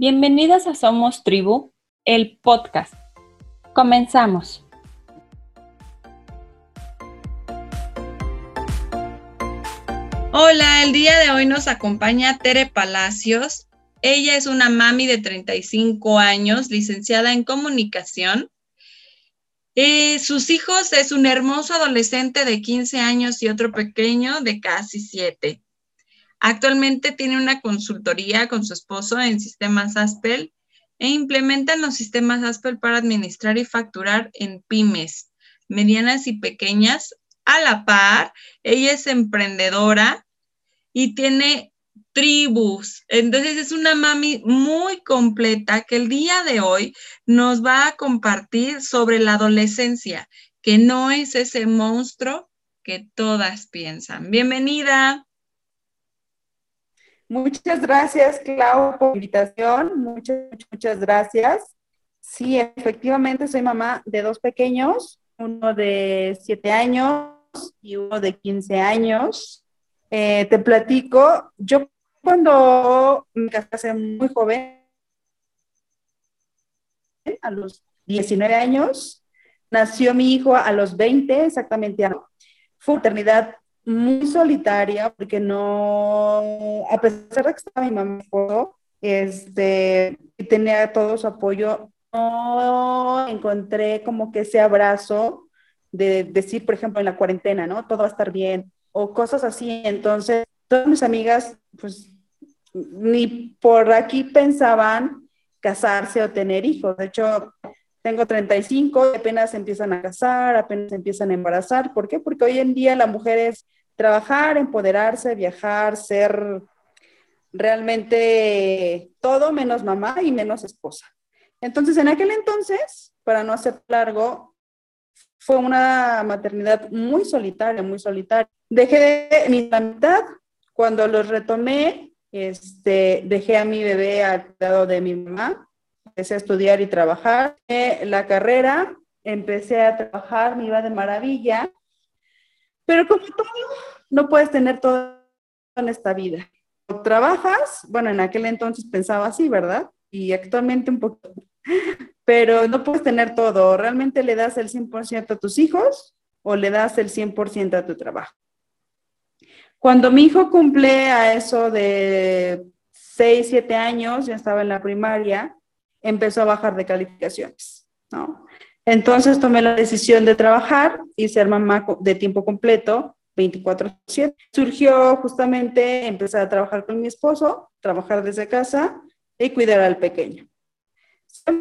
Bienvenidas a Somos Tribu, el podcast. Comenzamos. Hola, el día de hoy nos acompaña Tere Palacios. Ella es una mami de 35 años, licenciada en comunicación. Eh, sus hijos es un hermoso adolescente de 15 años y otro pequeño de casi 7. Actualmente tiene una consultoría con su esposo en sistemas Aspel e implementan los sistemas Aspel para administrar y facturar en pymes, medianas y pequeñas. A la par, ella es emprendedora y tiene tribus. Entonces es una mami muy completa que el día de hoy nos va a compartir sobre la adolescencia, que no es ese monstruo que todas piensan. Bienvenida. Muchas gracias, Clau, por la invitación. Muchas, muchas gracias. Sí, efectivamente, soy mamá de dos pequeños, uno de siete años y uno de 15 años. Eh, te platico, yo cuando me casé muy joven, a los 19 años, nació mi hijo a los 20, exactamente. Fue maternidad muy solitaria porque no, a pesar de que estaba mi mamá este, y tenía todo su apoyo, no encontré como que ese abrazo de decir, por ejemplo, en la cuarentena, ¿no? Todo va a estar bien o cosas así. Entonces, todas mis amigas, pues, ni por aquí pensaban casarse o tener hijos. De hecho, tengo 35 y apenas empiezan a casar, apenas empiezan a embarazar. ¿Por qué? Porque hoy en día la mujer es trabajar, empoderarse, viajar, ser realmente todo menos mamá y menos esposa. Entonces, en aquel entonces, para no hacer largo, fue una maternidad muy solitaria, muy solitaria. Dejé de mi mitad, cuando los retomé, este, dejé a mi bebé al lado de mi mamá, empecé a estudiar y trabajar. La carrera, empecé a trabajar, me iba de maravilla, pero como todo, no puedes tener todo en esta vida. Trabajas, bueno, en aquel entonces pensaba así, ¿verdad? Y actualmente un poco, pero no puedes tener todo. ¿Realmente le das el 100% a tus hijos o le das el 100% a tu trabajo? Cuando mi hijo cumple a eso de 6, 7 años, ya estaba en la primaria, empezó a bajar de calificaciones, ¿no? Entonces tomé la decisión de trabajar y ser mamá de tiempo completo 24/7. Surgió justamente empezar a trabajar con mi esposo, trabajar desde casa y cuidar al pequeño.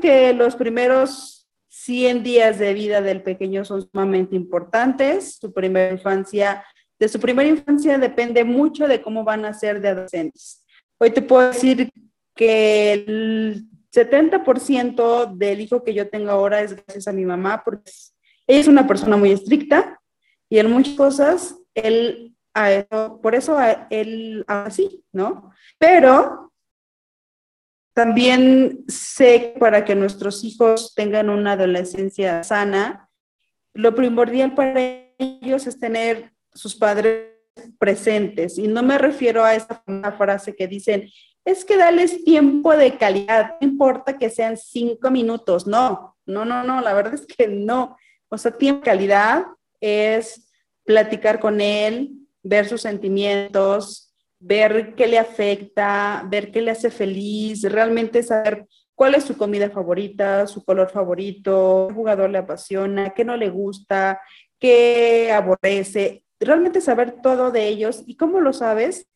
que los primeros 100 días de vida del pequeño son sumamente importantes. Su primera infancia, de su primera infancia depende mucho de cómo van a ser de adolescentes. Hoy te puedo decir que el 70% del hijo que yo tengo ahora es gracias a mi mamá, porque ella es una persona muy estricta y en muchas cosas él, a eso, por eso él así, ¿no? Pero también sé que para que nuestros hijos tengan una adolescencia sana, lo primordial para ellos es tener sus padres presentes. Y no me refiero a esa frase que dicen, es que darles tiempo de calidad, no importa que sean cinco minutos, no, no, no, no, la verdad es que no. O sea, tiempo de calidad es platicar con él, ver sus sentimientos, ver qué le afecta, ver qué le hace feliz, realmente saber cuál es su comida favorita, su color favorito, qué jugador le apasiona, qué no le gusta, qué aborrece, realmente saber todo de ellos y cómo lo sabes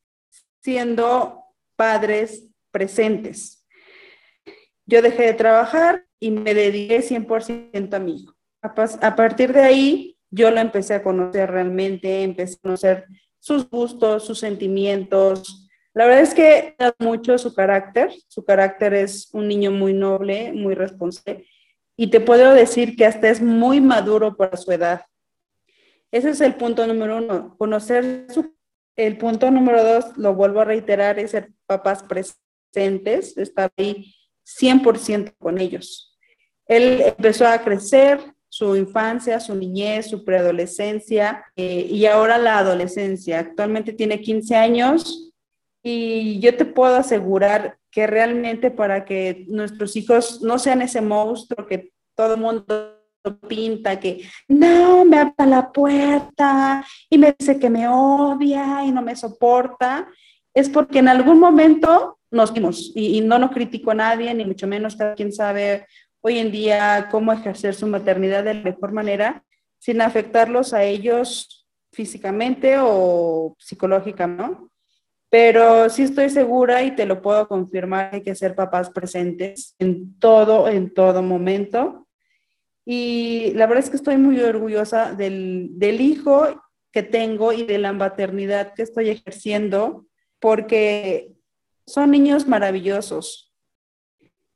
siendo padres presentes. Yo dejé de trabajar y me dediqué 100% a mi hijo. A, partir de ahí, yo lo empecé a conocer realmente, empecé a conocer sus gustos, sus sentimientos. La verdad es que mucho su carácter. Su carácter es un niño muy noble, muy responsable. Y te puedo decir que hasta es muy maduro para su edad. Ese es el punto número uno, conocer su el punto número dos, lo vuelvo a reiterar, es ser papás presentes, estar ahí 100% con ellos. Él empezó a crecer su infancia, su niñez, su preadolescencia eh, y ahora la adolescencia. Actualmente tiene 15 años y yo te puedo asegurar que realmente para que nuestros hijos no sean ese monstruo que todo el mundo pinta, que no, me abre la puerta y me dice que me odia y no me soporta, es porque en algún momento nos vimos y, y no nos critico a nadie, ni mucho menos cada quien sabe hoy en día cómo ejercer su maternidad de la mejor manera sin afectarlos a ellos físicamente o psicológicamente. Pero sí estoy segura y te lo puedo confirmar, hay que ser papás presentes en todo, en todo momento. Y la verdad es que estoy muy orgullosa del, del hijo que tengo y de la maternidad que estoy ejerciendo, porque son niños maravillosos.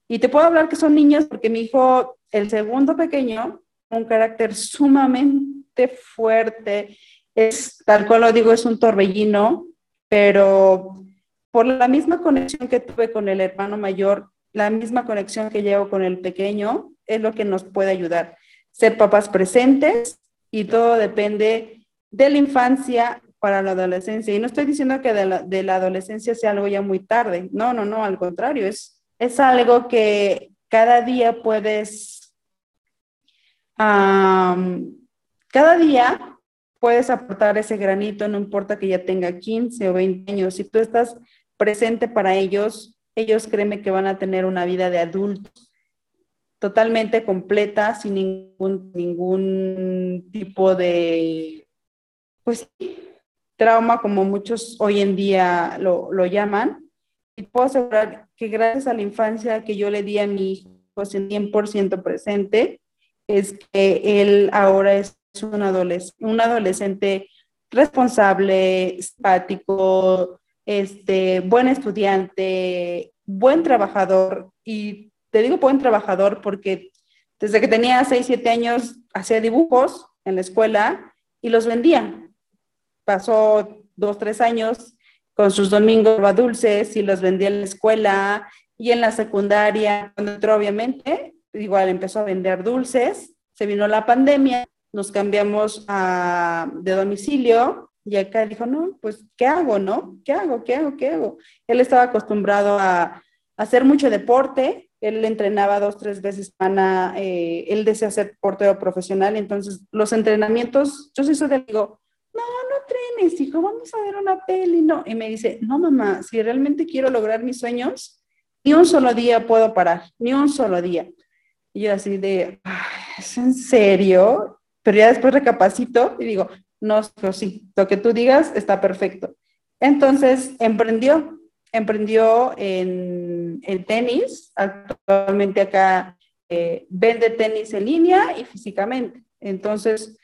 Y te puedo hablar que son niños porque mi hijo, el segundo pequeño, un carácter sumamente fuerte, es tal cual lo digo, es un torbellino, pero por la misma conexión que tuve con el hermano mayor, la misma conexión que llevo con el pequeño, es lo que nos puede ayudar. Ser papás presentes y todo depende de la infancia para la adolescencia. Y no estoy diciendo que de la, adolescencia sea algo ya muy tarde. No, no, no, al contrario, es, es algo que cada día puedes, cada día puedes aportar ese granito, no importa que ya tenga 15 o 20 años. Si tú estás presente para ellos, ellos créeme que van a tener una vida de adultos totalmente completa, sin ningún, ningún tipo de, pues, trauma, como muchos hoy en día lo, lo llaman. Y puedo asegurar que gracias a la infancia que yo le di a mi hijo 100% presente, es que él ahora es un, adolescente, un adolescente responsable, simpático, este, buen estudiante, buen trabajador. Y te digo buen trabajador porque desde que tenía 6, 7 años hacía dibujos en la escuela y los vendía. Pasó dos, tres años con sus domingos dulces y los vendía en la escuela y en la secundaria, cuando entró obviamente, igual empezó a vender dulces, se vino la pandemia nos cambiamos a, de domicilio y acá dijo, no, pues, ¿qué hago, no? ¿Qué hago, qué hago, qué hago? Él estaba acostumbrado a, hacer mucho deporte, él entrenaba dos, tres veces semana, eh, él desea ser portero profesional, entonces los entrenamientos, yo soy su digo, no, no trenes, hijo, vamos a ver una peli, no. Y me dice, no, mamá, si realmente quiero lograr mis sueños, ni un solo día puedo parar, ni un solo día. Y yo así de, ¿es en serio? pero ya después recapacito y digo, no, sí, lo que tú digas está perfecto. Entonces emprendió, emprendió en, el tenis, actualmente acá eh, vende tenis en línea y físicamente. Entonces,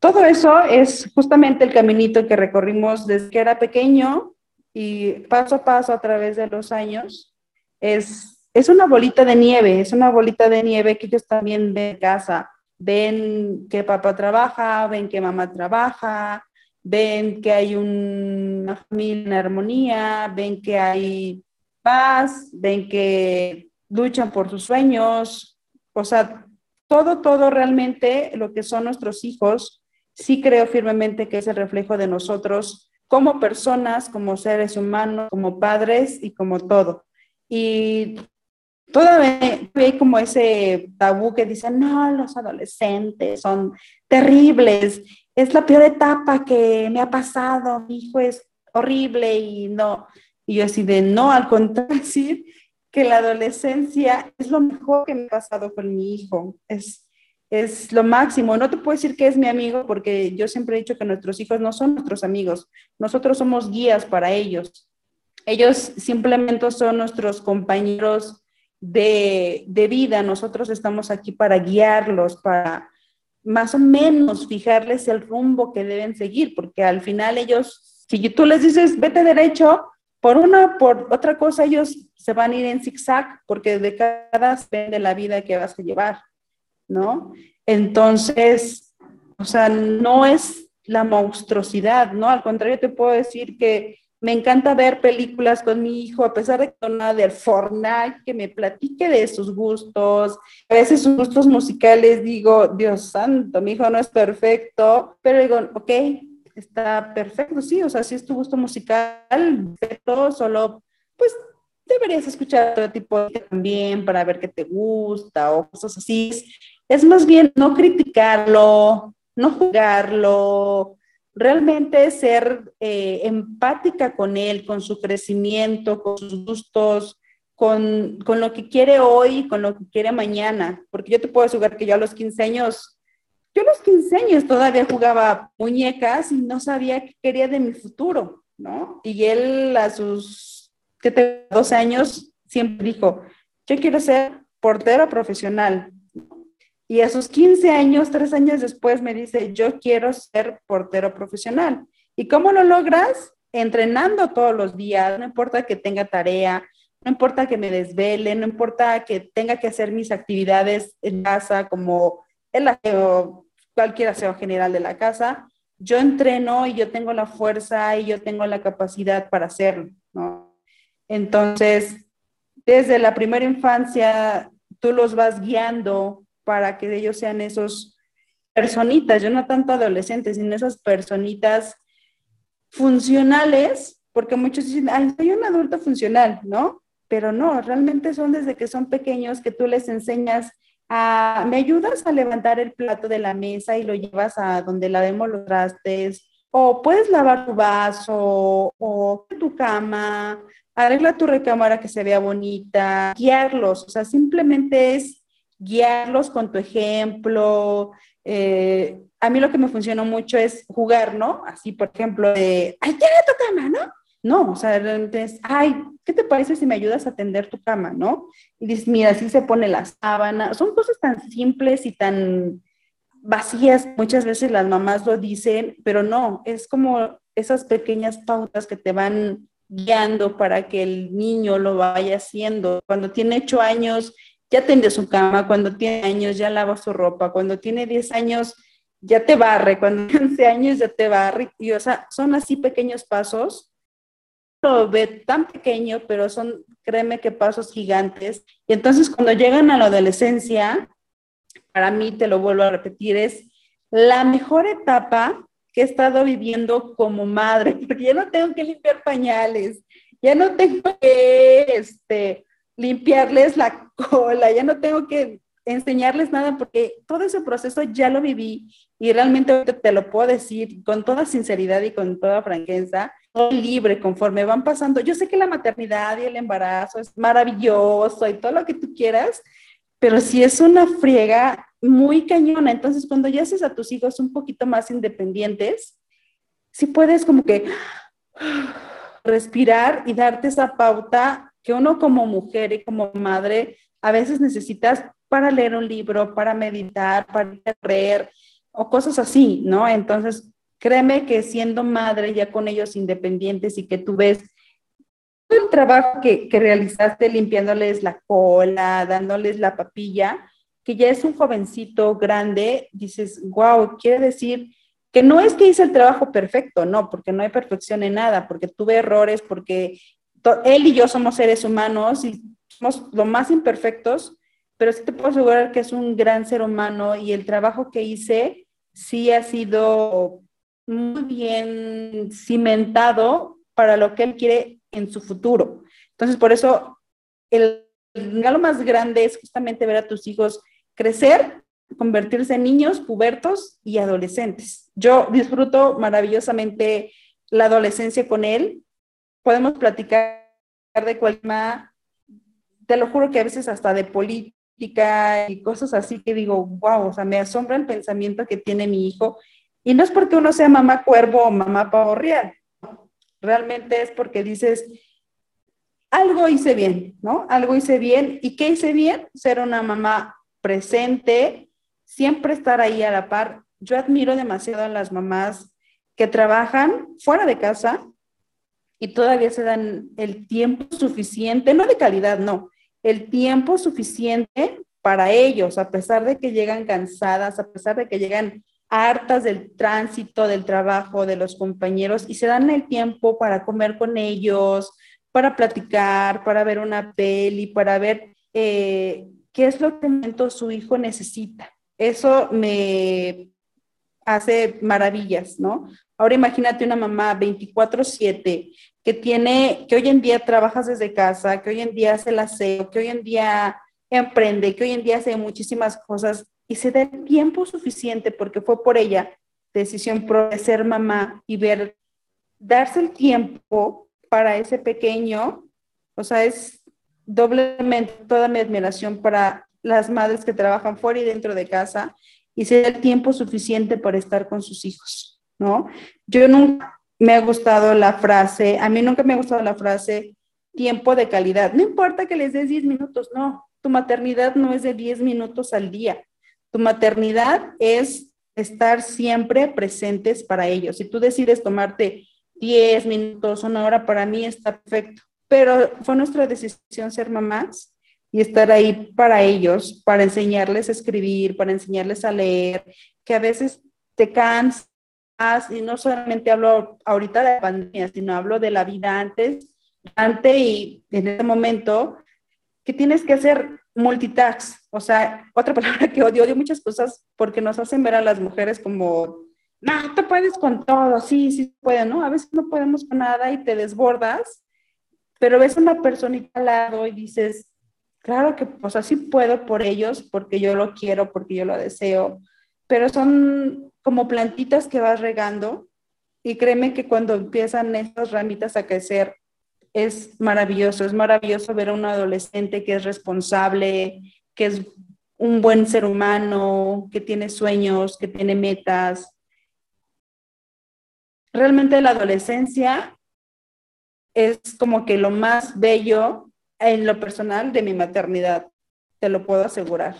todo eso es justamente el caminito que recorrimos desde que era pequeño y paso a paso a través de los años. Es, es una bolita de nieve, es una bolita de nieve que ellos también de casa ven que papá trabaja, ven que mamá trabaja, ven que hay una familia en armonía, ven que hay paz, ven que luchan por sus sueños, o sea, todo, todo realmente lo que son nuestros hijos, sí creo firmemente que es el reflejo de nosotros como personas, como seres humanos, como padres y como todo. Y Todavía hay como ese tabú que dicen, no, los adolescentes son terribles, es la peor etapa que me ha pasado, mi hijo es horrible y no. Y yo así de, no, al contrario, decir que la adolescencia es lo mejor que me ha pasado con mi hijo, es, es lo máximo. No te puedo decir que es mi amigo porque yo siempre he dicho que nuestros hijos no son nuestros amigos, nosotros somos guías para ellos. Ellos simplemente son nuestros compañeros de, vida. Nosotros estamos aquí para guiarlos, para más o menos fijarles el rumbo que deben seguir, porque al final ellos, si tú les dices, vete derecho, por una, por otra cosa, ellos se van a ir en zigzag, porque de cada depende la vida que vas a llevar, ¿no? Entonces, o sea, no es la monstruosidad, ¿no? Al contrario, te puedo decir que me encanta ver películas con mi hijo, a pesar de que no del Fortnite, que me platique de sus gustos. A veces sus gustos musicales digo, Dios santo, mi hijo no es perfecto, pero digo, ok, está perfecto, sí, o sea, si es tu gusto musical, pero solo, pues, deberías escuchar otro tipo de también para ver qué te gusta o cosas así. Es más bien no criticarlo, no juzgarlo, realmente ser eh, empática con él, con su crecimiento, con sus gustos, con, con, lo que quiere hoy, con lo que quiere mañana. Porque yo te puedo asegurar que yo a los 15 años, yo a los 15 años todavía jugaba muñecas y no sabía qué quería de mi futuro, ¿no? Y él a sus que te, 12 años siempre dijo, yo quiero ser portero profesional. Y a sus 15 años, tres años después, me dice, yo quiero ser portero profesional. ¿Y cómo lo logras? Entrenando todos los días, no importa que tenga tarea, no importa que me desvele, no importa que tenga que hacer mis actividades en casa, como el aseo, cualquier aseo general de la casa, yo entreno y yo tengo la fuerza y yo tengo la capacidad para hacerlo, ¿no? Entonces, desde la primera infancia, tú los vas guiando para que ellos sean esos personitas, yo no tanto adolescentes, sino esas personitas funcionales, porque muchos dicen, ay, soy un adulto funcional, ¿no? Pero no, realmente son desde que son pequeños que tú les enseñas a, me ayudas a levantar el plato de la mesa y lo llevas a donde lavemos los trastes, o puedes lavar tu vaso, o tu cama, arregla tu recámara que se vea bonita, guiarlos, o sea, simplemente es guiarlos con tu ejemplo. Eh, a mí lo que me funcionó mucho es jugar, ¿no? Así, por ejemplo, de, ay, tiene tu cama, ¿no? No, o sea, entonces, ay, ¿qué te parece si me ayudas a tender tu cama, no? Y dices, mira, así se pone la sábana. Son cosas tan simples y tan vacías. Muchas veces las mamás lo dicen, pero no, es como esas pequeñas pautas que te van guiando para que el niño lo vaya haciendo. Cuando tiene ocho años ya tende su cama, cuando tiene años ya lava su ropa, cuando tiene 10 años ya te barre, cuando tiene 11 años ya te barre, y o sea, son así pequeños pasos. Lo ve tan pequeño, pero son, créeme que pasos gigantes. Y entonces cuando llegan a la adolescencia, para mí, te lo vuelvo a repetir, es la mejor etapa que he estado viviendo como madre, porque ya no tengo que limpiar pañales, ya no tengo que, este, limpiarles la cola, ya no tengo que enseñarles nada porque todo ese proceso ya lo viví y realmente te lo puedo decir con toda sinceridad y con toda franqueza, libre conforme van pasando. Yo sé que la maternidad y el embarazo es maravilloso y todo lo que tú quieras, pero si es una friega muy cañona. Entonces, cuando ya haces a tus hijos un poquito más independientes, si puedes como que respirar y darte esa pauta que uno como mujer y como madre a veces necesitas para leer un libro, para meditar, para leer o cosas así, ¿no? Entonces, créeme que siendo madre ya con ellos independientes y que tú ves el trabajo que, que realizaste limpiándoles la cola, dándoles la papilla, que ya es un jovencito grande, dices, wow, quiere decir que no es que hice el trabajo perfecto, no, porque no hay perfección en nada, porque tuve errores, porque él y yo somos seres humanos y somos lo más imperfectos, pero sí te puedo asegurar que es un gran ser humano y el trabajo que hice sí ha sido muy bien cimentado para lo que él quiere en su futuro. Entonces, por eso, el regalo más grande es justamente ver a tus hijos crecer, convertirse en niños, pubertos y adolescentes. Yo disfruto maravillosamente la adolescencia con él podemos platicar de cualquier te lo juro que a veces hasta de política y cosas así que digo, wow, o sea, me asombra el pensamiento que tiene mi hijo. Y no es porque uno sea mamá cuervo o mamá pavo real, realmente es porque dices, algo hice bien, ¿no? Algo hice bien. ¿Y qué hice bien? Ser una mamá presente, siempre estar ahí a la par. Yo admiro demasiado a las mamás que trabajan fuera de casa, y todavía se dan el tiempo suficiente, no de calidad, no, el tiempo suficiente para ellos, a pesar de que llegan cansadas, a pesar de que llegan hartas del tránsito, del trabajo, de los compañeros, y se dan el tiempo para comer con ellos, para platicar, para ver una peli, para ver eh, qué es lo que su hijo necesita. Eso me hace maravillas, ¿no? Ahora imagínate una mamá 24/7 que tiene, que hoy en día trabajas desde casa, que hoy en día hace el aseo, que hoy en día emprende, que hoy en día hace muchísimas cosas y se da el tiempo suficiente porque fue por ella decisión de ser mamá y ver, darse el tiempo para ese pequeño, o sea, es doblemente toda mi admiración para las madres que trabajan fuera y dentro de casa y se da el tiempo suficiente para estar con sus hijos, ¿no? Yo nunca me ha gustado la frase, a mí nunca me ha gustado la frase tiempo de calidad. No importa que les des 10 minutos, no, tu maternidad no es de 10 minutos al día. Tu maternidad es estar siempre presentes para ellos. Si tú decides tomarte 10 minutos, una hora, para mí está perfecto. Pero fue nuestra decisión ser mamás y estar ahí para ellos, para enseñarles a escribir, para enseñarles a leer, que a veces te cansas, y no solamente hablo ahorita de la pandemia, sino hablo de la vida antes, antes y en ese momento, que tienes que hacer multitask, o sea, otra palabra que odio, odio muchas cosas porque nos hacen ver a las mujeres como, no, tú puedes con todo, sí, sí puede, ¿no? A veces no podemos con nada y te desbordas, pero ves a una personita al lado y dices, claro que, o sea, sí puedo por ellos, porque yo lo quiero, porque yo lo deseo, pero son como plantitas que vas regando y créeme que cuando empiezan estas ramitas a crecer, es maravilloso, es maravilloso ver a un adolescente que es responsable, que es un buen ser humano, que tiene sueños, que tiene metas. Realmente la adolescencia es como que lo más bello en lo personal de mi maternidad, te lo puedo asegurar.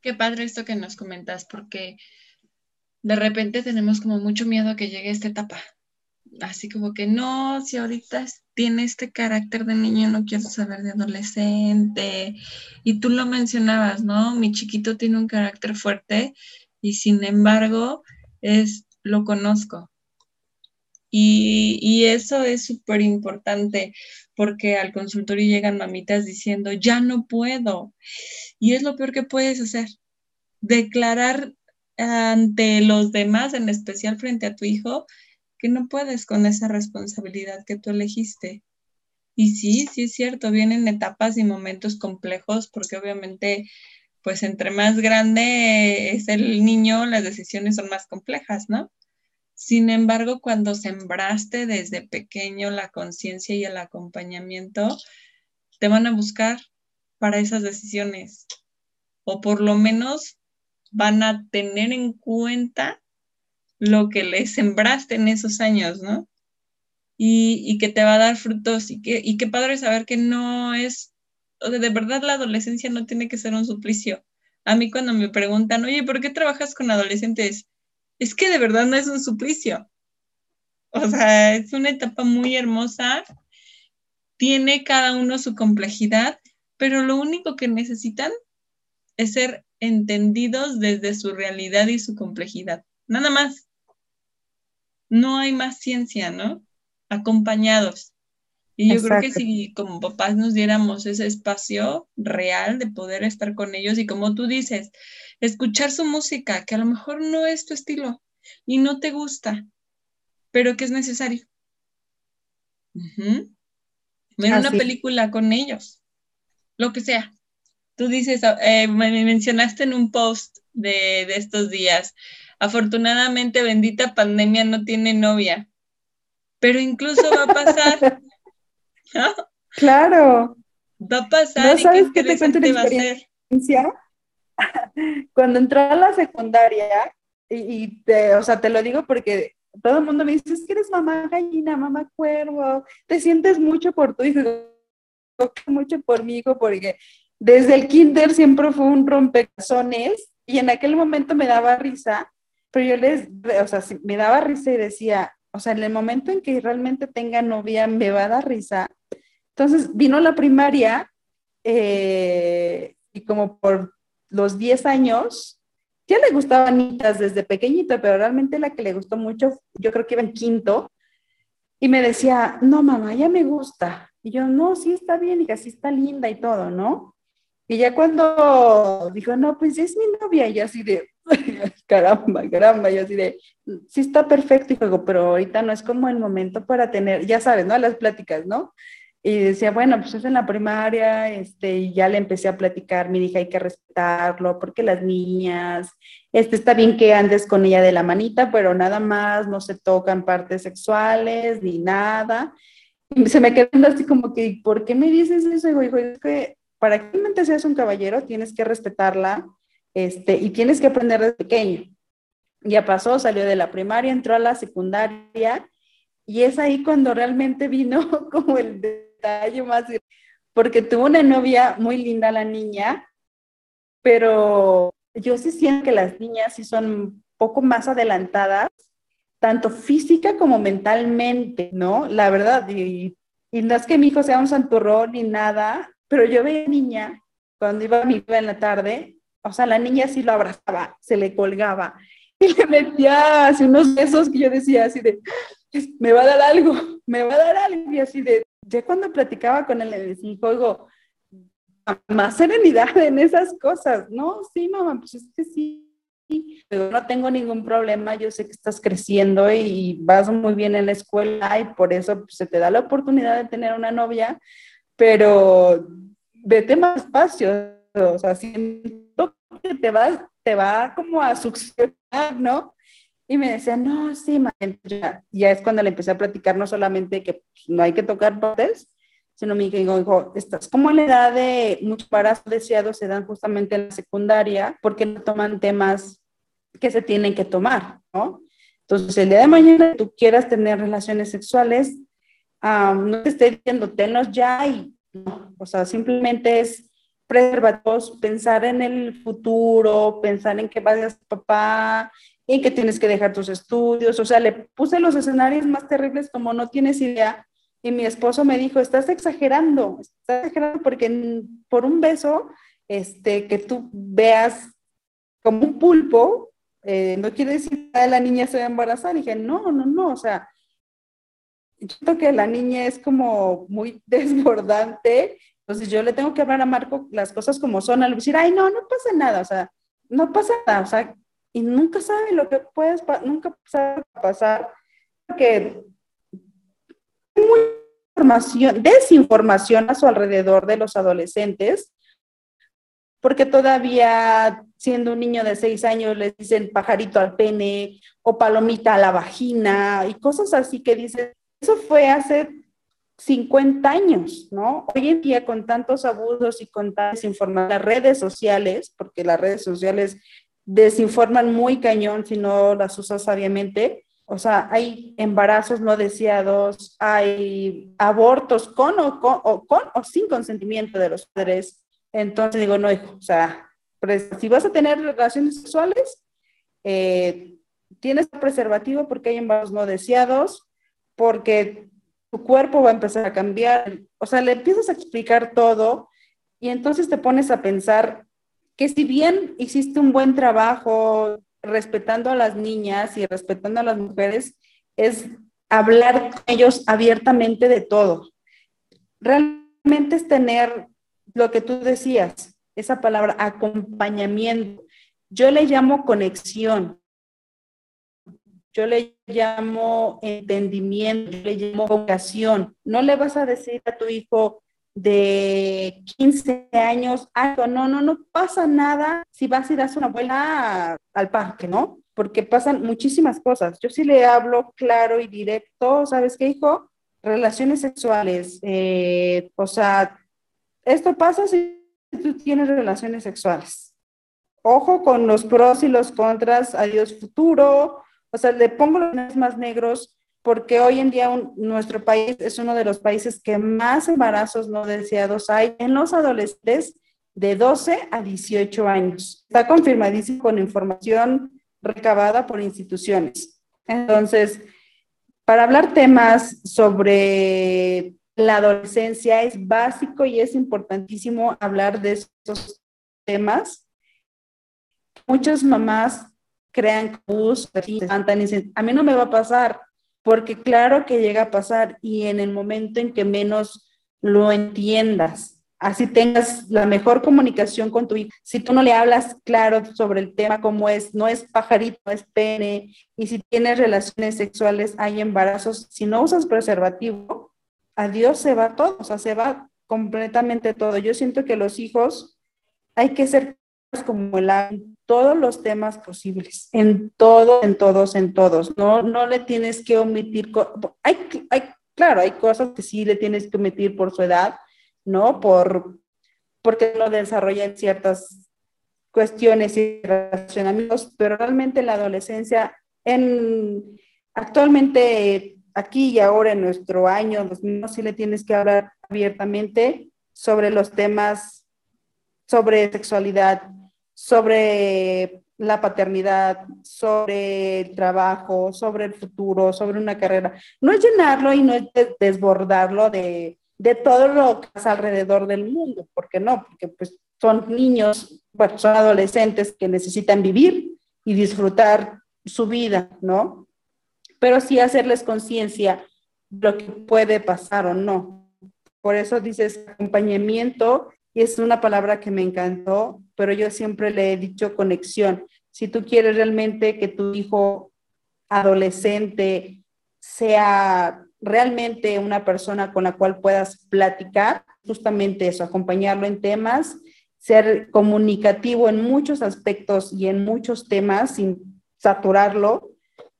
Qué padre esto que nos comentas, porque de repente tenemos como mucho miedo a que llegue esta etapa, así como que no, si ahorita tiene este carácter de niño, no quiero saber de adolescente. Y tú lo mencionabas, ¿no? Mi chiquito tiene un carácter fuerte y sin embargo es, lo conozco. Y, eso es súper importante porque al consultorio llegan mamitas diciendo, ya no puedo. Y es lo peor que puedes hacer, declarar ante los demás, en especial frente a tu hijo, que no puedes con esa responsabilidad que tú elegiste. Y sí, sí es cierto, vienen etapas y momentos complejos porque obviamente, pues entre más grande es el niño, las decisiones son más complejas, ¿no? Sin embargo, cuando sembraste desde pequeño la conciencia y el acompañamiento, te van a buscar para esas decisiones o por lo menos van a tener en cuenta lo que le sembraste en esos años, ¿no? Y, que te va a dar frutos y, que, qué padre saber que no es, o de verdad la adolescencia no tiene que ser un suplicio. A mí cuando me preguntan, oye, ¿por qué trabajas con adolescentes? Es que de verdad no es un suplicio. O sea, es una etapa muy hermosa, tiene cada uno su complejidad, pero lo único que necesitan es ser entendidos desde su realidad y su complejidad. Nada más no hay más ciencia, ¿no? Acompañados. Y yo creo que si como papás nos diéramos ese espacio real de poder estar con ellos y como tú dices, escuchar su música, que a lo mejor no es tu estilo y no te gusta, pero que es necesario. Ver una película con ellos, lo que sea. Tú dices, eh, me mencionaste en un post de, de estos días, Afortunadamente, bendita pandemia no tiene novia, pero incluso va a pasar. Claro. Va a pasar. ¿No sabes qué te cuento una experiencia? Cuando entró a la secundaria, y, te, o sea, te lo digo porque todo el mundo me dice, es que eres mamá gallina, mamá cuervo, te sientes mucho por tu hijo, mucho por mi hijo, porque desde el kinder siempre fue un rompecorazones y en aquel momento me daba risa pero yo les, o sea, me daba risa y decía, o sea, en el momento en que realmente tenga novia, me va a dar risa. Entonces vino la primaria eh, y como por los 10 años, ya le gustaban niñas desde pequeñita, pero realmente la que le gustó mucho, yo creo que iba en quinto, y me decía, no, mamá, ya me gusta. Y yo, no, sí está bien, y así está linda y todo, ¿no? Y ya cuando dijo, no, pues es mi novia, y así de, caramba, caramba, y así de, sí está perfecto, y digo, pero ahorita no es como el momento para tener, ya sabes, ¿no? Las pláticas, ¿no? Y decía, bueno, pues es en la primaria, este, y ya le empecé a platicar, mi hija hay que respetarlo, porque las niñas, este, está bien que andes con ella de la manita, pero nada más, no se tocan partes sexuales, ni nada. Y se me quedando así como que, ¿por qué me dices eso? Digo, es que para que realmente seas un caballero, tienes que respetarla, este, y tienes que aprender desde pequeño. Ya pasó, salió de la primaria, entró a la secundaria, y es ahí cuando realmente vino como el detalle más, porque tuvo una novia muy linda la niña, pero yo sí siento que las niñas sí son un poco más adelantadas, tanto física como mentalmente, ¿no? La verdad, y, no es que mi hijo sea un santurrón ni nada, pero yo veía niña, cuando iba a mi en la tarde, o sea, la niña sí lo abrazaba, se le colgaba y le metía así unos besos que yo decía así de, me va a dar algo, me va a dar algo, y así de, ya cuando platicaba con él, le decía, oigo, más serenidad en esas cosas, ¿no? Sí, mamá, pues es que sí, pero no tengo ningún problema, yo sé que estás creciendo y vas muy bien en la escuela y por eso pues, se te da la oportunidad de tener una novia, pero vete más espacio, o sea, siento que te va, te va como a succionar, ¿no? Y me decía, no, sí, ya, ya, es cuando le empecé a platicar no solamente que pues, no hay que tocar partes, sino me dijo, estás como en la edad de muchos embarazos deseados se dan justamente en la secundaria porque no toman temas que se tienen que tomar, ¿no? Entonces, el día de mañana tú quieras tener relaciones sexuales, no te esté diciendo, tenlos ya y no, o sea, simplemente es preservativos, pensar en el futuro, pensar en que vayas papá, en que tienes que dejar tus estudios, o sea, le puse los escenarios más terribles como no tienes idea, y mi esposo me dijo, estás exagerando, estás exagerando porque por un beso, este, que tú veas como un pulpo, eh, no quiere decir que la niña se va a embarazar. Y dije, no, no, no, o sea, yo creo que la niña es como muy desbordante, entonces yo le tengo que hablar a Marco las cosas como son, al decir, ay, no, no pasa nada, o sea, no pasa nada, o sea, y nunca sabe lo que puedes, nunca sabe pasar, porque hay mucha información, desinformación a su alrededor de los adolescentes, porque todavía siendo un niño de seis años les dicen pajarito al pene o palomita a la vagina y cosas así que dicen, eso fue hace 50 años, ¿no? Hoy en día con tantos abusos y con tantas desinformación, las redes sociales, porque las redes sociales desinforman muy cañón si no las usas sabiamente, o sea, hay embarazos no deseados, hay abortos con o, con, o, con, o sin consentimiento de los padres. Entonces digo, no, hijo, o sea, si vas a tener relaciones sexuales, eh, tienes preservativo porque hay embarazos no deseados, porque tu cuerpo va a empezar a cambiar, o sea, le empiezas a explicar todo y entonces te pones a pensar que si bien hiciste un buen trabajo respetando a las niñas y respetando a las mujeres, es hablar con ellos abiertamente de todo. Realmente es tener lo que tú decías, esa palabra acompañamiento. Yo le llamo conexión yo le llamo entendimiento, yo le llamo vocación. No le vas a decir a tu hijo de 15 años, no, no, no pasa nada si vas y das una vuelta al parque, ¿no? Porque pasan muchísimas cosas. Yo sí le hablo claro y directo, ¿sabes qué, hijo? Relaciones sexuales, eh, o sea, esto pasa si tú tienes relaciones sexuales. Ojo con los pros y los contras, adiós futuro, o sea, le pongo los más negros porque hoy en día nuestro país es uno de los países que más embarazos no deseados hay en los adolescentes de 12 a 18 años. Está confirmadísimo con información recabada por instituciones. Entonces, para hablar temas sobre la adolescencia es básico y es importantísimo hablar de estos temas. Muchas mamás crean bus, a mí no me va a pasar, porque claro que llega a pasar y en el momento en que menos lo entiendas, así tengas la mejor comunicación con tu hijo, si tú no le hablas claro sobre el tema como es, no es pajarito, es pene, y si tienes relaciones sexuales, hay embarazos, si no usas preservativo, adiós se va todo, o sea, se va completamente todo. Yo siento que los hijos hay que ser como el en todos los temas posibles, en todo, en todos, en todos. No, no le tienes que omitir, hay, hay, claro, hay cosas que sí le tienes que omitir por su edad, ¿no? Por, porque no desarrollan ciertas cuestiones y relacionamientos, pero realmente la adolescencia, en, actualmente aquí y ahora en nuestro año 2000, sí le tienes que hablar abiertamente sobre los temas, sobre sexualidad, sobre la paternidad, sobre el trabajo, sobre el futuro, sobre una carrera. No es llenarlo y no es desbordarlo de, de todo lo que pasa alrededor del mundo, porque no, porque pues son niños, bueno, son adolescentes que necesitan vivir y disfrutar su vida, ¿no? Pero sí hacerles conciencia de lo que puede pasar o no. Por eso dices acompañamiento, y es una palabra que me encantó, pero yo siempre le he dicho conexión. Si tú quieres realmente que tu hijo adolescente sea realmente una persona con la cual puedas platicar, justamente eso, acompañarlo en temas, ser comunicativo en muchos aspectos y en muchos temas sin saturarlo,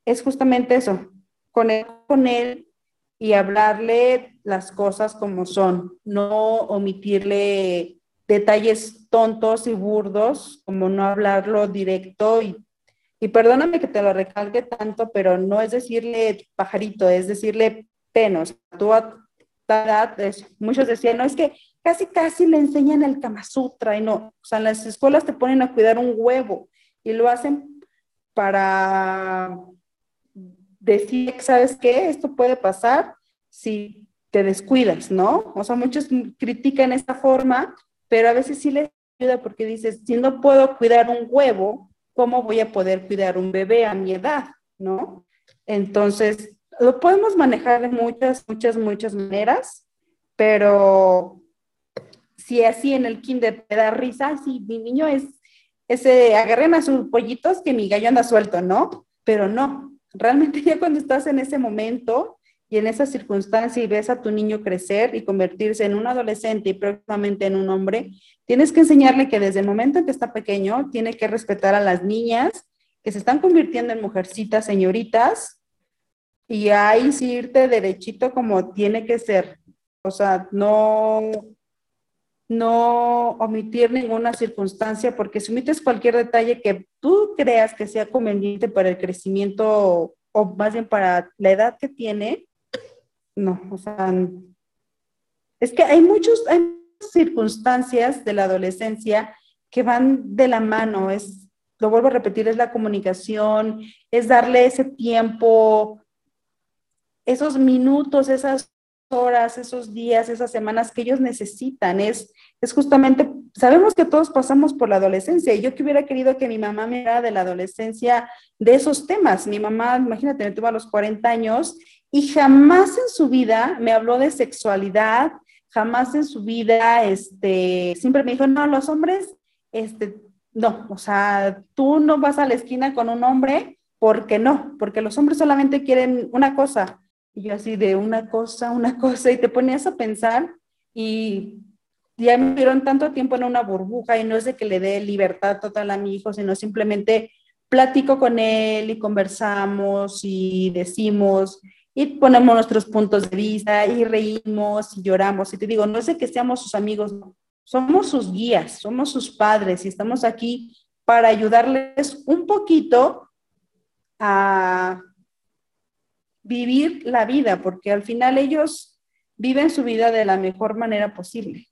es justamente eso, conectar con él y hablarle las cosas como son, no omitirle detalles tontos y burdos, como no hablarlo directo y y perdóname que te lo recalque tanto, pero no es decirle pajarito, es decirle penos. Tú a edad, muchos decían, no, es que casi, casi le enseñan el Kama Sutra y no, o sea, en las escuelas te ponen a cuidar un huevo y lo hacen para decir, ¿sabes qué? Esto puede pasar si te descuidas, ¿no? O sea, muchos critican esta forma, pero a veces sí les ayuda porque dices, si no puedo cuidar un huevo, ¿cómo voy a poder cuidar un bebé a mi edad? ¿No? Entonces, lo podemos manejar de muchas, muchas, muchas maneras, pero si así en el kinder te da risa, sí, mi niño es ese, agarren a sus pollitos que mi gallo anda suelto, ¿no? Pero no, realmente ya cuando estás en ese momento y en esa circunstancia y ves a tu niño crecer y convertirse en un adolescente y próximamente en un hombre, tienes que enseñarle que desde el momento en que está pequeño tiene que respetar a las niñas que se están convirtiendo en mujercitas, señoritas, y ahí sí irte derechito como tiene que ser. O sea, no, no omitir ninguna circunstancia, porque si omites cualquier detalle que tú creas que sea conveniente para el crecimiento o más bien para la edad que tiene, no, o sea, es que hay muchos, hay circunstancias de la adolescencia que van de la mano, es, lo vuelvo a repetir, es la comunicación, es darle ese tiempo, esos minutos, esas horas, esos días, esas semanas que ellos necesitan, es, es justamente, sabemos que todos pasamos por la adolescencia y yo que hubiera querido que mi mamá me era de la adolescencia de esos temas. Mi mamá, imagínate, me tuvo a los 40 años y jamás en su vida me habló de sexualidad, jamás en su vida, este, siempre me dijo, no, los hombres, este, no, o sea, tú no vas a la esquina con un hombre, porque no, porque los hombres solamente quieren una cosa. Y yo así de una cosa, una cosa, y te ponías a pensar y ya me dieron tanto tiempo en una burbuja y no es de que le dé libertad total a mi hijo, sino simplemente platico con él y conversamos y decimos y ponemos nuestros puntos de vista y reímos y lloramos. Y te digo, no es que seamos sus amigos, somos sus guías, somos sus padres y estamos aquí para ayudarles un poquito a vivir la vida, porque al final ellos viven su vida de la mejor manera posible.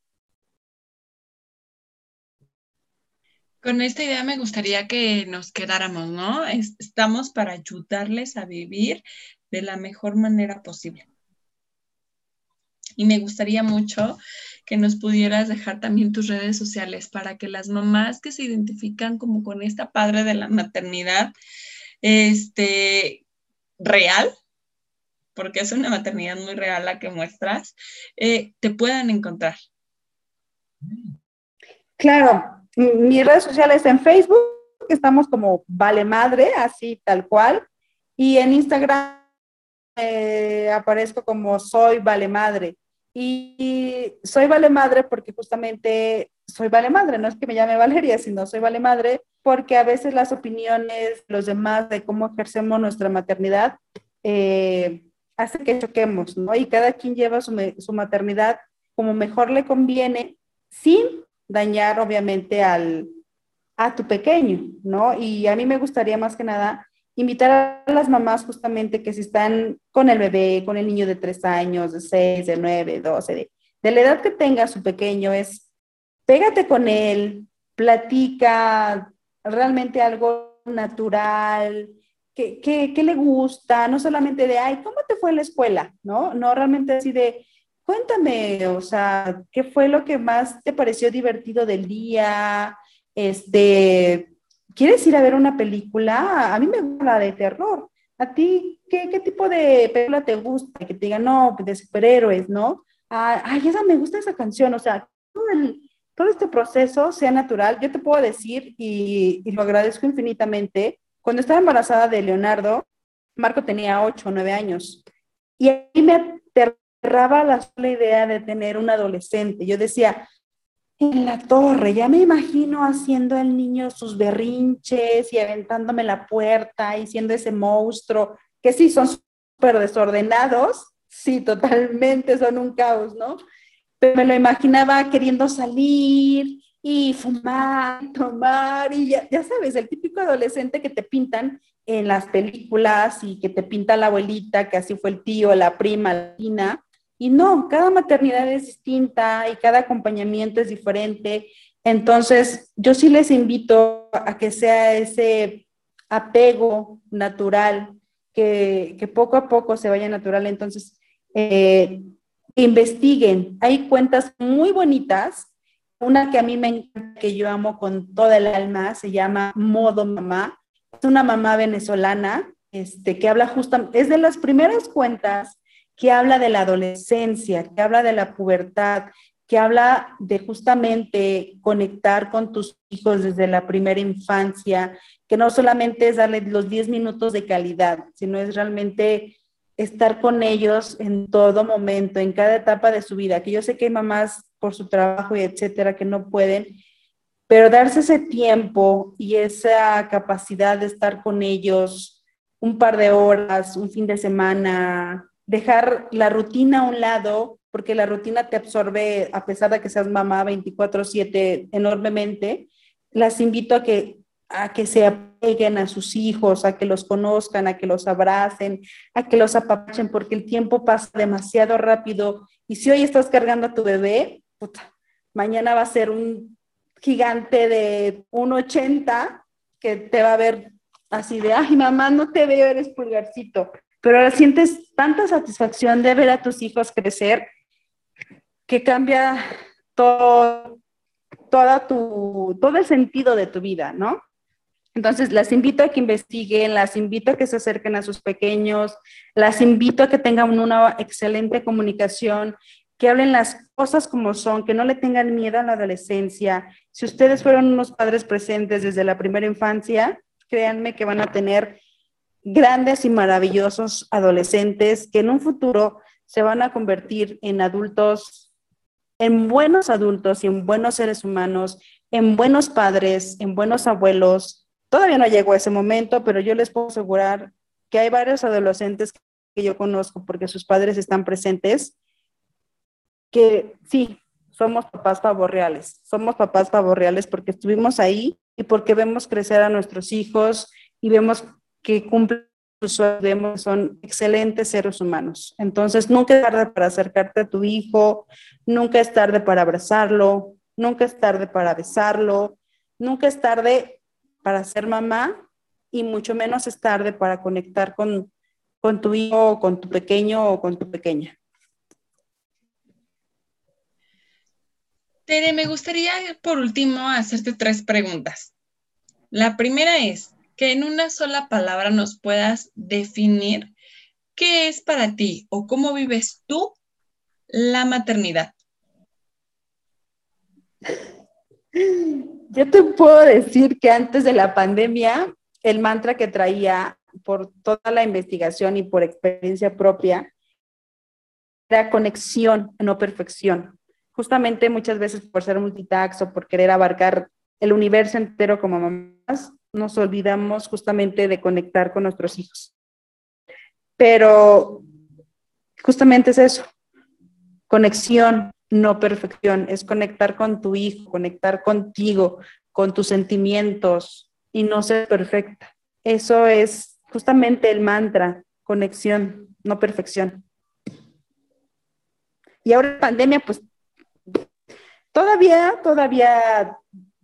Con esta idea me gustaría que nos quedáramos, ¿no? Estamos para ayudarles a vivir de la mejor manera posible. Y me gustaría mucho que nos pudieras dejar también tus redes sociales para que las mamás que se identifican como con esta padre de la maternidad, este, real, porque es una maternidad muy real la que muestras, eh, te puedan encontrar. Claro, mis redes sociales en Facebook, estamos como Vale Madre, así tal cual, y en Instagram eh, aparezco como Soy Vale Madre. Y soy Vale Madre porque justamente soy Vale Madre, no es que me llame Valeria, sino soy Vale Madre porque a veces las opiniones de los demás de cómo ejercemos nuestra maternidad eh, hace que choquemos, ¿no? Y cada quien lleva su, su maternidad como mejor le conviene, sin dañar obviamente al, a tu pequeño, ¿no? Y a mí me gustaría más que nada invitar a las mamás justamente que si están con el bebé, con el niño de tres años, de seis, de nueve, doce, de, de la edad que tenga su pequeño, es pégate con él, platica realmente algo natural, ¿Qué, qué, le gusta? No solamente de, ay, ¿cómo te fue en la escuela? ¿No? No realmente así de, cuéntame, o sea, ¿qué fue lo que más te pareció divertido del día? Este, ¿quieres ir a ver una película? A mí me gusta la de terror. ¿A ti qué, qué tipo de película te gusta? Que te digan, no, de superhéroes, ¿no? Ah, ay, esa me gusta esa canción, o sea, todo, todo este proceso sea natural. Yo te puedo decir, y, y lo agradezco infinitamente, cuando estaba embarazada de Leonardo, Marco tenía 8 o 9 años, y a mí me aterraba la sola idea de tener un adolescente. Yo decía, en la torre, ya me imagino haciendo el niño sus berrinches y aventándome la puerta y siendo ese monstruo, que sí son súper desordenados, sí, totalmente son un caos, ¿no? Pero me lo imaginaba queriendo salir y fumar, tomar, y ya, ya sabes, el típico adolescente que te pintan en las películas y que te pinta la abuelita, que así fue el tío, la prima, la tina, y no, cada maternidad es distinta y cada acompañamiento es diferente. Entonces, yo sí les invito a que sea ese apego natural, que, poco a poco se vaya natural. Entonces, eh, investiguen. Hay cuentas muy bonitas. Una que a mí me encanta, que yo amo con toda el alma, se llama Modo Mamá. Es una mamá venezolana este, que habla justamente, es de las primeras cuentas que habla de la adolescencia, que habla de la pubertad, que habla de justamente conectar con tus hijos desde la primera infancia, que no solamente es darle los 10 minutos de calidad, sino es realmente estar con ellos en todo momento, en cada etapa de su vida, que yo sé que hay mamás por su trabajo y etcétera que no pueden, pero darse ese tiempo y esa capacidad de estar con ellos un par de horas, un fin de semana, dejar la rutina a un lado, porque la rutina te absorbe, a pesar de que seas mamá 24/7 enormemente, las invito a que, a que se apeguen a sus hijos, a que los conozcan, a que los abracen, a que los apapachen, porque el tiempo pasa demasiado rápido. Y si hoy estás cargando a tu bebé, mañana va a ser un gigante de 1,80 que te va a ver así de, ay, mamá, no te veo, eres pulgarcito pero ahora sientes tanta satisfacción de ver a tus hijos crecer que cambia todo, toda tu, todo el sentido de tu vida, ¿no? Entonces, las invito a que investiguen, las invito a que se acerquen a sus pequeños, las invito a que tengan una excelente comunicación, que hablen las cosas como son, que no le tengan miedo a la adolescencia. Si ustedes fueron unos padres presentes desde la primera infancia, créanme que van a tener grandes y maravillosos adolescentes que en un futuro se van a convertir en adultos, en buenos adultos y en buenos seres humanos, en buenos padres, en buenos abuelos. Todavía no llegó ese momento, pero yo les puedo asegurar que hay varios adolescentes que yo conozco porque sus padres están presentes, que sí, somos papás reales, somos papás reales porque estuvimos ahí y porque vemos crecer a nuestros hijos y vemos que cumplen sueños, son excelentes seres humanos. Entonces, nunca es tarde para acercarte a tu hijo, nunca es tarde para abrazarlo, nunca es tarde para besarlo, nunca es tarde para ser mamá y mucho menos es tarde para conectar con, con tu hijo, con tu pequeño o con tu pequeña. Tere, me gustaría por último hacerte tres preguntas. La primera es, que en una sola palabra nos puedas definir qué es para ti o cómo vives tú la maternidad. yo te puedo decir que antes de la pandemia, el mantra que traía por toda la investigación y por experiencia propia era conexión, no perfección. Justamente muchas veces por ser multitax o por querer abarcar el universo entero como mamás, nos olvidamos justamente de conectar con nuestros hijos. Pero justamente es eso, conexión, no perfección, es conectar con tu hijo, conectar contigo, con tus sentimientos y no ser perfecta. Eso es justamente el mantra, conexión, no perfección. Y ahora pandemia, pues todavía, todavía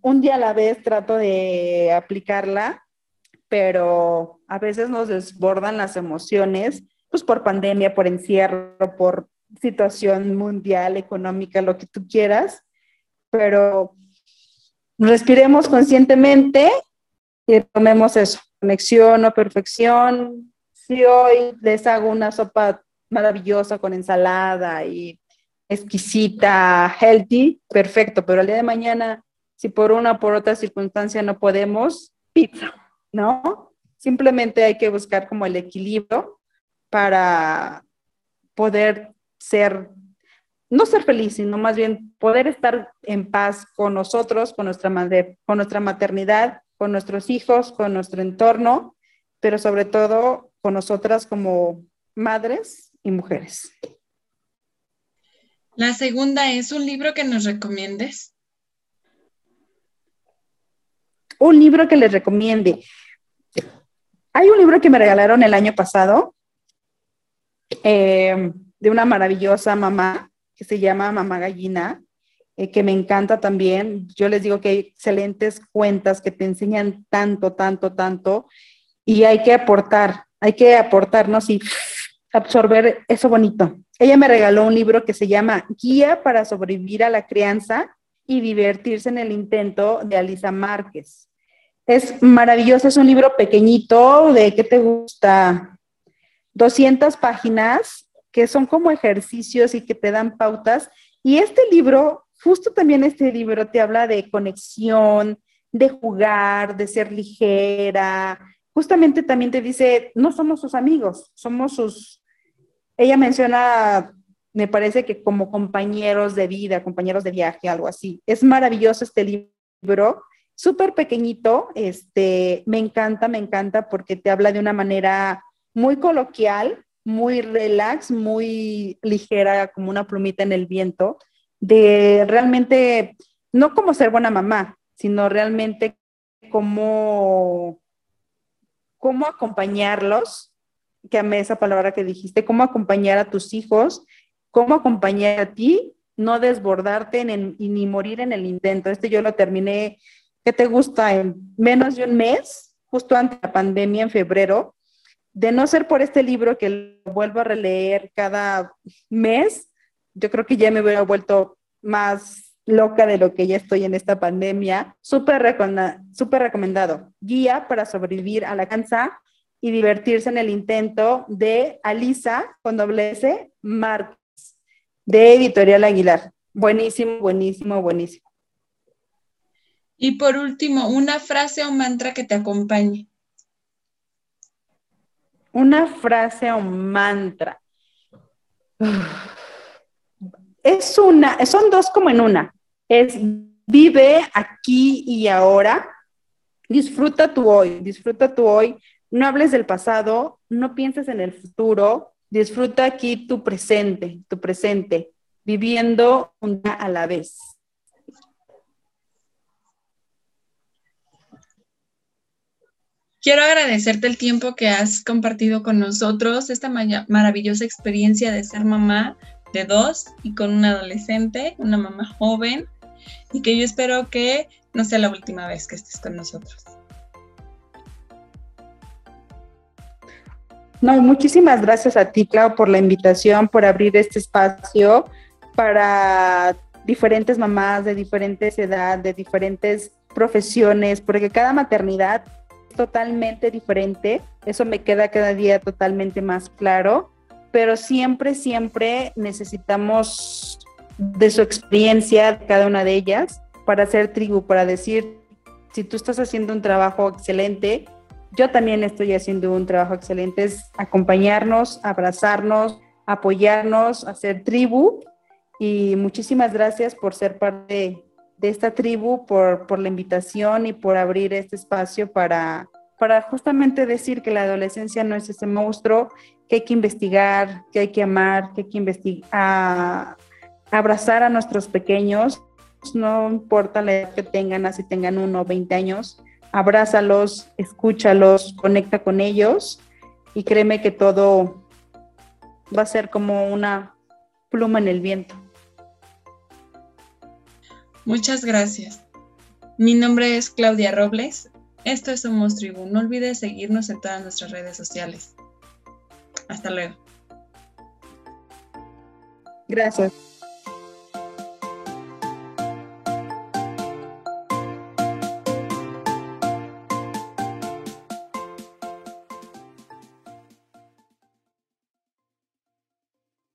un día a la vez trato de aplicarla, pero a veces nos desbordan las emociones, pues por pandemia, por encierro, por situación mundial, económica, lo que tú quieras, pero respiremos conscientemente y tomemos eso, conexión o perfección. Si hoy les hago una sopa maravillosa con ensalada y exquisita, healthy, perfecto, pero el día de mañana, si por una o por otra circunstancia no podemos, pizza, ¿no? Simplemente hay que buscar como el equilibrio para poder ser, no ser feliz, sino más bien poder estar en paz con nosotros, con nuestra, madre, con nuestra maternidad, con nuestros hijos, con nuestro entorno, pero sobre todo con nosotras como madres y mujeres. La segunda es un libro que nos recomiendes. Un libro que les recomiende. Hay un libro que me regalaron el año pasado, eh, de una maravillosa mamá que se llama Mamá Gallina, eh, que me encanta también. Yo les digo que hay excelentes cuentas que te enseñan tanto, tanto, tanto, y hay que aportar, hay que aportarnos y absorber eso bonito. Ella me regaló un libro que se llama Guía para sobrevivir a la crianza y divertirse en el intento de Alisa Márquez. Es maravilloso, es un libro pequeñito, de qué te gusta, 200 páginas que son como ejercicios y que te dan pautas. Y este libro, justo también este libro te habla de conexión, de jugar, de ser ligera. Justamente también te dice, no somos sus amigos, somos sus... Ella menciona, me parece que como compañeros de vida, compañeros de viaje, algo así. Es maravilloso este libro, súper pequeñito, este, me encanta, me encanta porque te habla de una manera muy coloquial, muy relax, muy ligera, como una plumita en el viento, de realmente, no como ser buena mamá, sino realmente cómo, cómo acompañarlos, que amé esa palabra que dijiste, cómo acompañar a tus hijos, cómo acompañar a ti, no desbordarte y ni morir en el intento. Este yo lo terminé, ¿qué te gusta? En menos de un mes, justo antes de la pandemia, en febrero, de no ser por este libro que lo vuelvo a releer cada mes, yo creo que ya me hubiera vuelto más loca de lo que ya estoy en esta pandemia. Súper recomendado. Guía para sobrevivir a la cansa y divertirse en el intento de Alisa con doble S Márquez, de Editorial Aguilar. Buenísimo, buenísimo, buenísimo. Y por último, una frase o mantra que te acompañe una frase o mantra. Es una, son dos como en una. Es vive aquí y ahora. Disfruta tu hoy, disfruta tu hoy. No hables del pasado, no pienses en el futuro. Disfruta aquí tu presente, tu presente, viviendo una a la vez. Quiero agradecerte el tiempo que has compartido con nosotros, esta maravillosa experiencia de ser mamá de dos y con un adolescente, una mamá joven, y que yo espero que no sea la última vez que estés con nosotros. No, muchísimas gracias a ti, Clau, por la invitación, por abrir este espacio para diferentes mamás de diferentes edades, de diferentes profesiones, porque cada maternidad totalmente diferente, eso me queda cada día totalmente más claro, pero siempre, siempre necesitamos de su experiencia, cada una de ellas, para hacer tribu, para decir, si tú estás haciendo un trabajo excelente, yo también estoy haciendo un trabajo excelente, es acompañarnos, abrazarnos, apoyarnos, hacer tribu. Y muchísimas gracias por ser parte de esta tribu, por, por la invitación y por abrir este espacio para, para justamente decir que la adolescencia no es ese monstruo, que hay que investigar, que hay que amar, que hay que investigar, abrazar a nuestros pequeños, no importa la edad que tengan, así tengan uno o 20 años, abrázalos, escúchalos, conecta con ellos y créeme que todo va a ser como una pluma en el viento. Muchas gracias. Mi nombre es Claudia Robles. Esto es Somos Tribu. No olvides seguirnos en todas nuestras redes sociales. Hasta luego. Gracias.